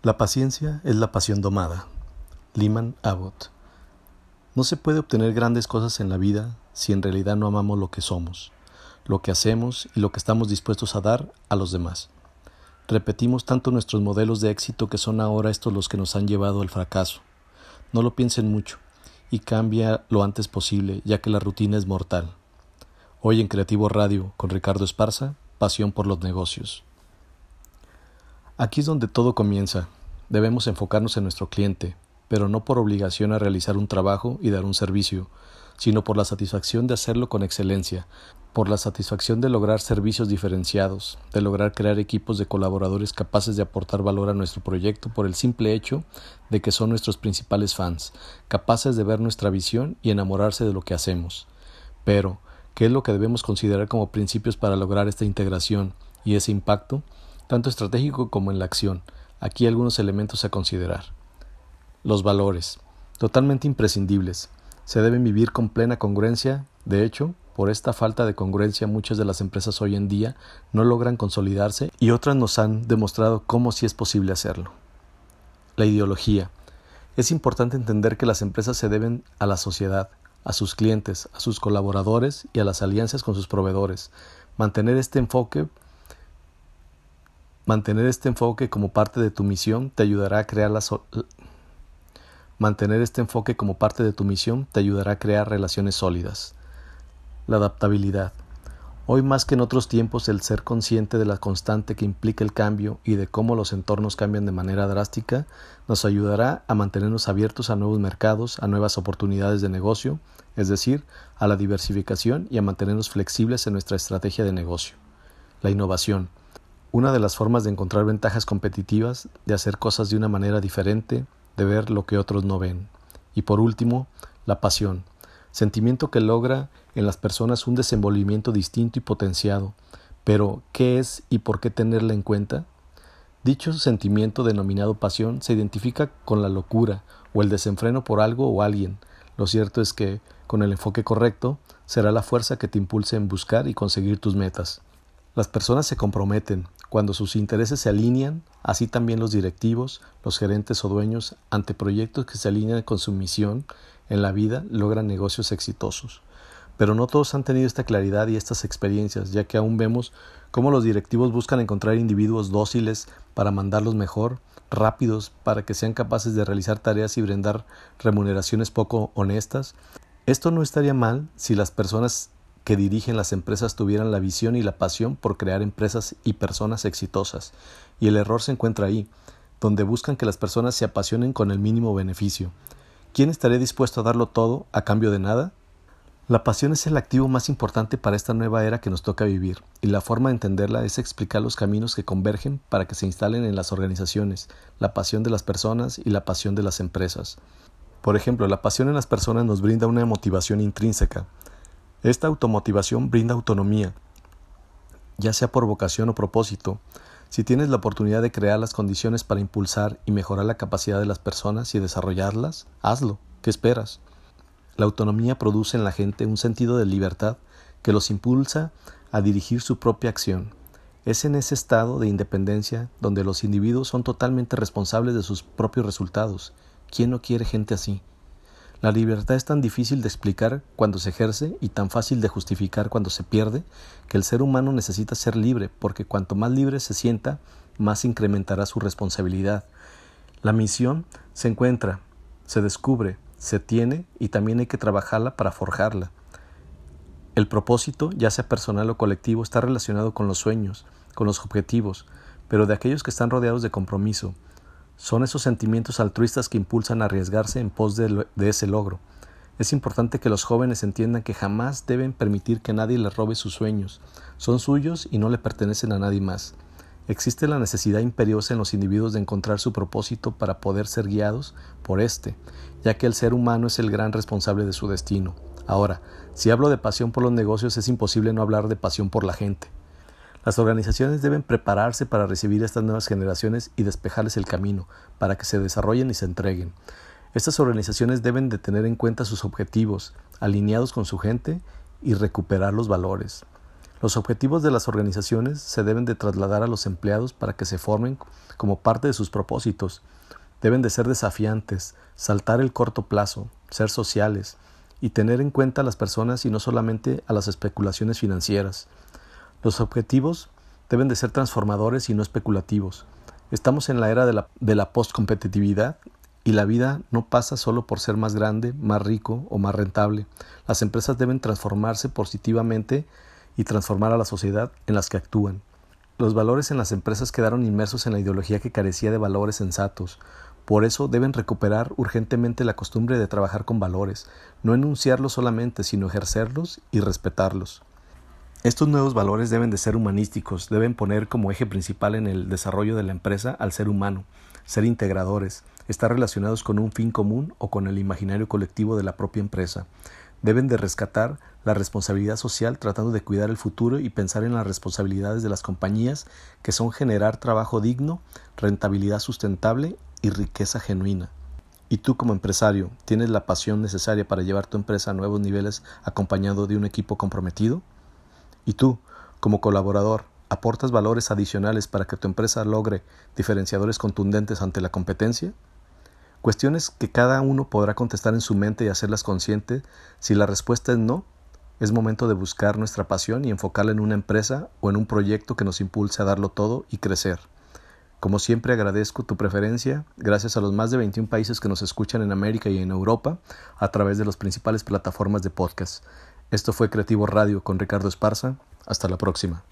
La paciencia es la pasión domada. Liman Abbott. No se puede obtener grandes cosas en la vida si en realidad no amamos lo que somos, lo que hacemos y lo que estamos dispuestos a dar a los demás. Repetimos tanto nuestros modelos de éxito que son ahora estos los que nos han llevado al fracaso. No lo piensen mucho y cambia lo antes posible, ya que la rutina es mortal. Hoy en Creativo Radio con Ricardo Esparza, Pasión por los negocios. Aquí es donde todo comienza. Debemos enfocarnos en nuestro cliente, pero no por obligación a realizar un trabajo y dar un servicio, sino por la satisfacción de hacerlo con excelencia, por la satisfacción de lograr servicios diferenciados, de lograr crear equipos de colaboradores capaces de aportar valor a nuestro proyecto por el simple hecho de que son nuestros principales fans, capaces de ver nuestra visión y enamorarse de lo que hacemos. Pero, ¿qué es lo que debemos considerar como principios para lograr esta integración y ese impacto? Tanto estratégico como en la acción. Aquí algunos elementos a considerar. Los valores, totalmente imprescindibles. Se deben vivir con plena congruencia. De hecho, por esta falta de congruencia muchas de las empresas hoy en día no logran consolidarse y otras nos han demostrado cómo sí es posible hacerlo. La ideología. Es importante entender que las empresas se deben a la sociedad, a sus clientes, a sus colaboradores y a las alianzas con sus proveedores. Mantener este enfoque Mantener este enfoque como parte de tu misión te ayudará a crear las Mantener este enfoque como parte de tu misión te ayudará a crear relaciones sólidas. La adaptabilidad. Hoy más que en otros tiempos el ser consciente de la constante que implica el cambio y de cómo los entornos cambian de manera drástica nos ayudará a mantenernos abiertos a nuevos mercados, a nuevas oportunidades de negocio, es decir, a la diversificación y a mantenernos flexibles en nuestra estrategia de negocio. La innovación. Una de las formas de encontrar ventajas competitivas, de hacer cosas de una manera diferente, de ver lo que otros no ven. Y por último, la pasión, sentimiento que logra en las personas un desenvolvimiento distinto y potenciado. Pero, ¿qué es y por qué tenerla en cuenta? Dicho sentimiento denominado pasión se identifica con la locura o el desenfreno por algo o alguien. Lo cierto es que, con el enfoque correcto, será la fuerza que te impulse en buscar y conseguir tus metas. Las personas se comprometen, cuando sus intereses se alinean, así también los directivos, los gerentes o dueños, ante proyectos que se alinean con su misión en la vida, logran negocios exitosos. Pero no todos han tenido esta claridad y estas experiencias, ya que aún vemos cómo los directivos buscan encontrar individuos dóciles para mandarlos mejor, rápidos, para que sean capaces de realizar tareas y brindar remuneraciones poco honestas. Esto no estaría mal si las personas que dirigen las empresas tuvieran la visión y la pasión por crear empresas y personas exitosas. Y el error se encuentra ahí, donde buscan que las personas se apasionen con el mínimo beneficio. ¿Quién estaría dispuesto a darlo todo a cambio de nada? La pasión es el activo más importante para esta nueva era que nos toca vivir, y la forma de entenderla es explicar los caminos que convergen para que se instalen en las organizaciones, la pasión de las personas y la pasión de las empresas. Por ejemplo, la pasión en las personas nos brinda una motivación intrínseca, esta automotivación brinda autonomía, ya sea por vocación o propósito. Si tienes la oportunidad de crear las condiciones para impulsar y mejorar la capacidad de las personas y desarrollarlas, hazlo. ¿Qué esperas? La autonomía produce en la gente un sentido de libertad que los impulsa a dirigir su propia acción. Es en ese estado de independencia donde los individuos son totalmente responsables de sus propios resultados. ¿Quién no quiere gente así? La libertad es tan difícil de explicar cuando se ejerce y tan fácil de justificar cuando se pierde, que el ser humano necesita ser libre, porque cuanto más libre se sienta, más incrementará su responsabilidad. La misión se encuentra, se descubre, se tiene y también hay que trabajarla para forjarla. El propósito, ya sea personal o colectivo, está relacionado con los sueños, con los objetivos, pero de aquellos que están rodeados de compromiso, son esos sentimientos altruistas que impulsan a arriesgarse en pos de, ese logro. Es importante que los jóvenes entiendan que jamás deben permitir que nadie les robe sus sueños. Son suyos y no le pertenecen a nadie más. Existe la necesidad imperiosa en los individuos de encontrar su propósito para poder ser guiados por éste, ya que el ser humano es el gran responsable de su destino. Ahora, si hablo de pasión por los negocios, es imposible no hablar de pasión por la gente. Las organizaciones deben prepararse para recibir a estas nuevas generaciones y despejarles el camino para que se desarrollen y se entreguen. Estas organizaciones deben de tener en cuenta sus objetivos, alineados con su gente y recuperar los valores. Los objetivos de las organizaciones se deben de trasladar a los empleados para que se formen como parte de sus propósitos. Deben de ser desafiantes, saltar el corto plazo, ser sociales y tener en cuenta a las personas y no solamente a las especulaciones financieras. Los objetivos deben de ser transformadores y no especulativos. Estamos en la era de la, de la postcompetitividad y la vida no pasa solo por ser más grande, más rico o más rentable. Las empresas deben transformarse positivamente y transformar a la sociedad en las que actúan. Los valores en las empresas quedaron inmersos en la ideología que carecía de valores sensatos. Por eso deben recuperar urgentemente la costumbre de trabajar con valores, no enunciarlos solamente, sino ejercerlos y respetarlos. Estos nuevos valores deben de ser humanísticos, deben poner como eje principal en el desarrollo de la empresa al ser humano, ser integradores, estar relacionados con un fin común o con el imaginario colectivo de la propia empresa. Deben de rescatar la responsabilidad social tratando de cuidar el futuro y pensar en las responsabilidades de las compañías que son generar trabajo digno, rentabilidad sustentable y riqueza genuina. ¿Y tú como empresario tienes la pasión necesaria para llevar tu empresa a nuevos niveles acompañado de un equipo comprometido? ¿Y tú, como colaborador, aportas valores adicionales para que tu empresa logre diferenciadores contundentes ante la competencia? Cuestiones que cada uno podrá contestar en su mente y hacerlas conscientes. Si la respuesta es no, es momento de buscar nuestra pasión y enfocarla en una empresa o en un proyecto que nos impulse a darlo todo y crecer. Como siempre agradezco tu preferencia, gracias a los más de 21 países que nos escuchan en América y en Europa a través de las principales plataformas de podcast. Esto fue Creativo Radio con Ricardo Esparza. Hasta la próxima.